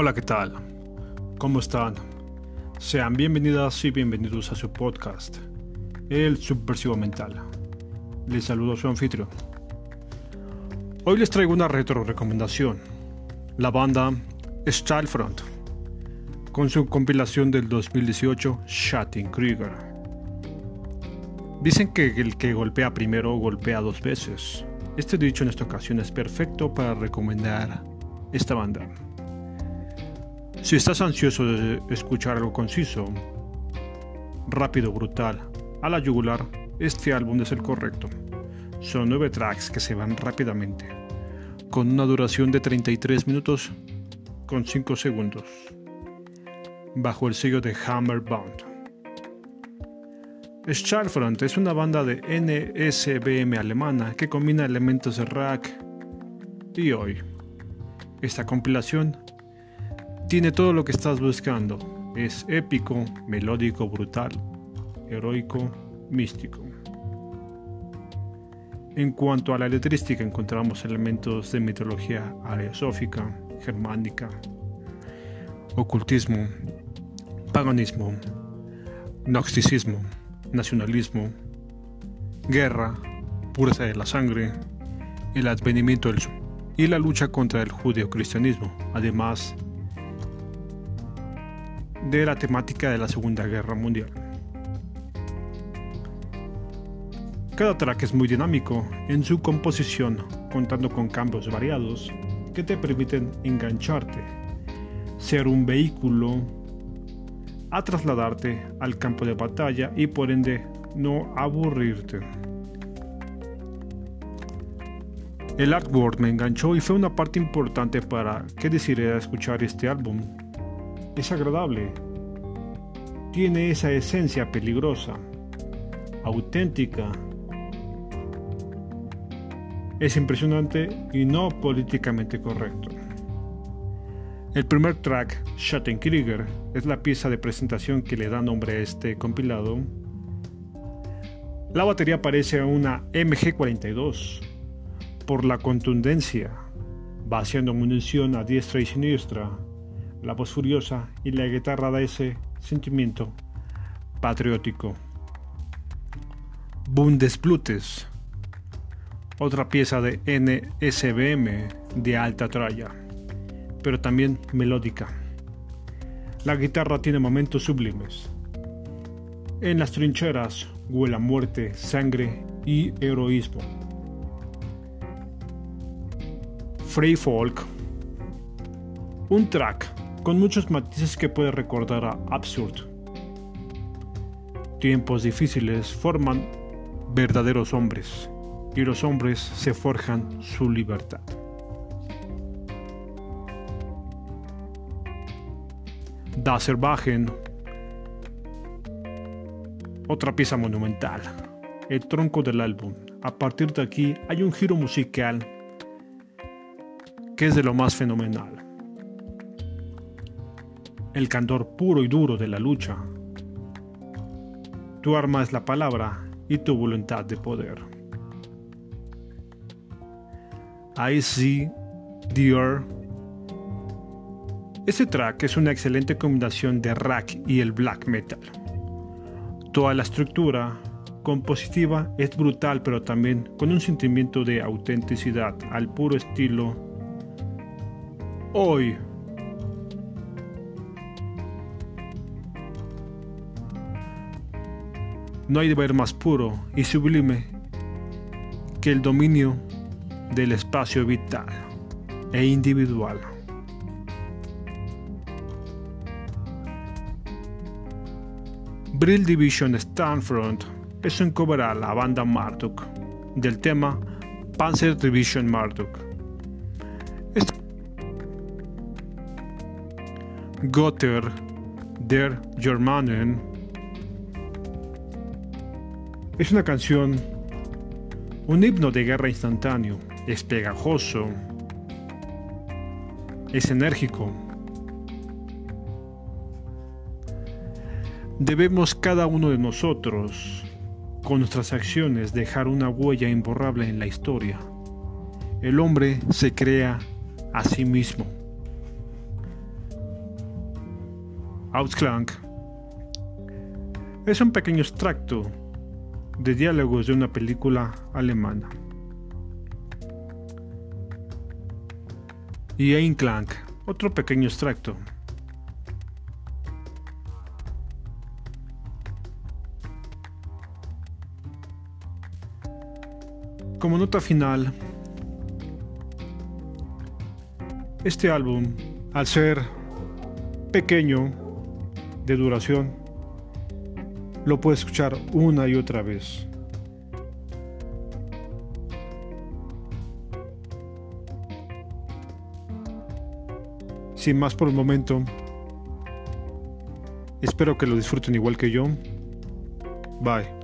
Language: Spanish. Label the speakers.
Speaker 1: Hola, ¿qué tal? ¿Cómo están? Sean bienvenidas y bienvenidos a su podcast, El Subversivo Mental. Les saludo su anfitrión. Hoy les traigo una retro recomendación. La banda Front, con su compilación del 2018 Shatting Krieger. Dicen que el que golpea primero golpea dos veces. Este dicho en esta ocasión es perfecto para recomendar esta banda. Si estás ansioso de escuchar algo conciso, rápido, brutal, a la yugular, este álbum es el correcto. Son nueve tracks que se van rápidamente, con una duración de 33 minutos con 5 segundos, bajo el sello de Hammer Band. Starfront es una banda de NSBM alemana que combina elementos de rock y hoy. Esta compilación tiene todo lo que estás buscando. Es épico, melódico, brutal, heroico, místico. En cuanto a la letrística encontramos elementos de mitología ariosófica, germánica, ocultismo, paganismo, gnosticismo, nacionalismo, guerra, pureza de la sangre, el advenimiento del y la lucha contra el judeocristianismo, además de la temática de la Segunda Guerra Mundial. Cada track es muy dinámico en su composición, contando con cambios variados que te permiten engancharte, ser un vehículo a trasladarte al campo de batalla y por ende no aburrirte. El artwork me enganchó y fue una parte importante para que decidiera escuchar este álbum es agradable. Tiene esa esencia peligrosa, auténtica. Es impresionante y no políticamente correcto. El primer track, Schattenkrieger, es la pieza de presentación que le da nombre a este compilado. La batería parece una MG42 por la contundencia, vaciando munición a diestra y siniestra la voz furiosa y la guitarra da ese sentimiento patriótico. Bundesblutes, otra pieza de NSBM de alta tralla, pero también melódica. La guitarra tiene momentos sublimes. En las trincheras huele muerte, sangre y heroísmo. Free Folk, un track con muchos matices que puede recordar a Absurd. Tiempos difíciles forman verdaderos hombres y los hombres se forjan su libertad. Das Erwachen, otra pieza monumental, el tronco del álbum. A partir de aquí hay un giro musical que es de lo más fenomenal el candor puro y duro de la lucha. Tu arma es la palabra y tu voluntad de poder. I see Dear. Este track es una excelente combinación de rock y el black metal. Toda la estructura compositiva es brutal pero también con un sentimiento de autenticidad al puro estilo hoy No hay deber más puro y sublime que el dominio del espacio vital e individual. Brill Division Stanfront es un cover a la banda Marduk del tema Panzer Division Marduk. Gotter der Germanen es una canción, un himno de guerra instantáneo, es pegajoso, es enérgico. Debemos cada uno de nosotros, con nuestras acciones, dejar una huella imborrable en la historia. El hombre se crea a sí mismo. Ausklang es un pequeño extracto de diálogos de una película alemana. Y Einklang, otro pequeño extracto. Como nota final, este álbum, al ser pequeño de duración, lo puedes escuchar una y otra vez. Sin más por el momento, espero que lo disfruten igual que yo. Bye.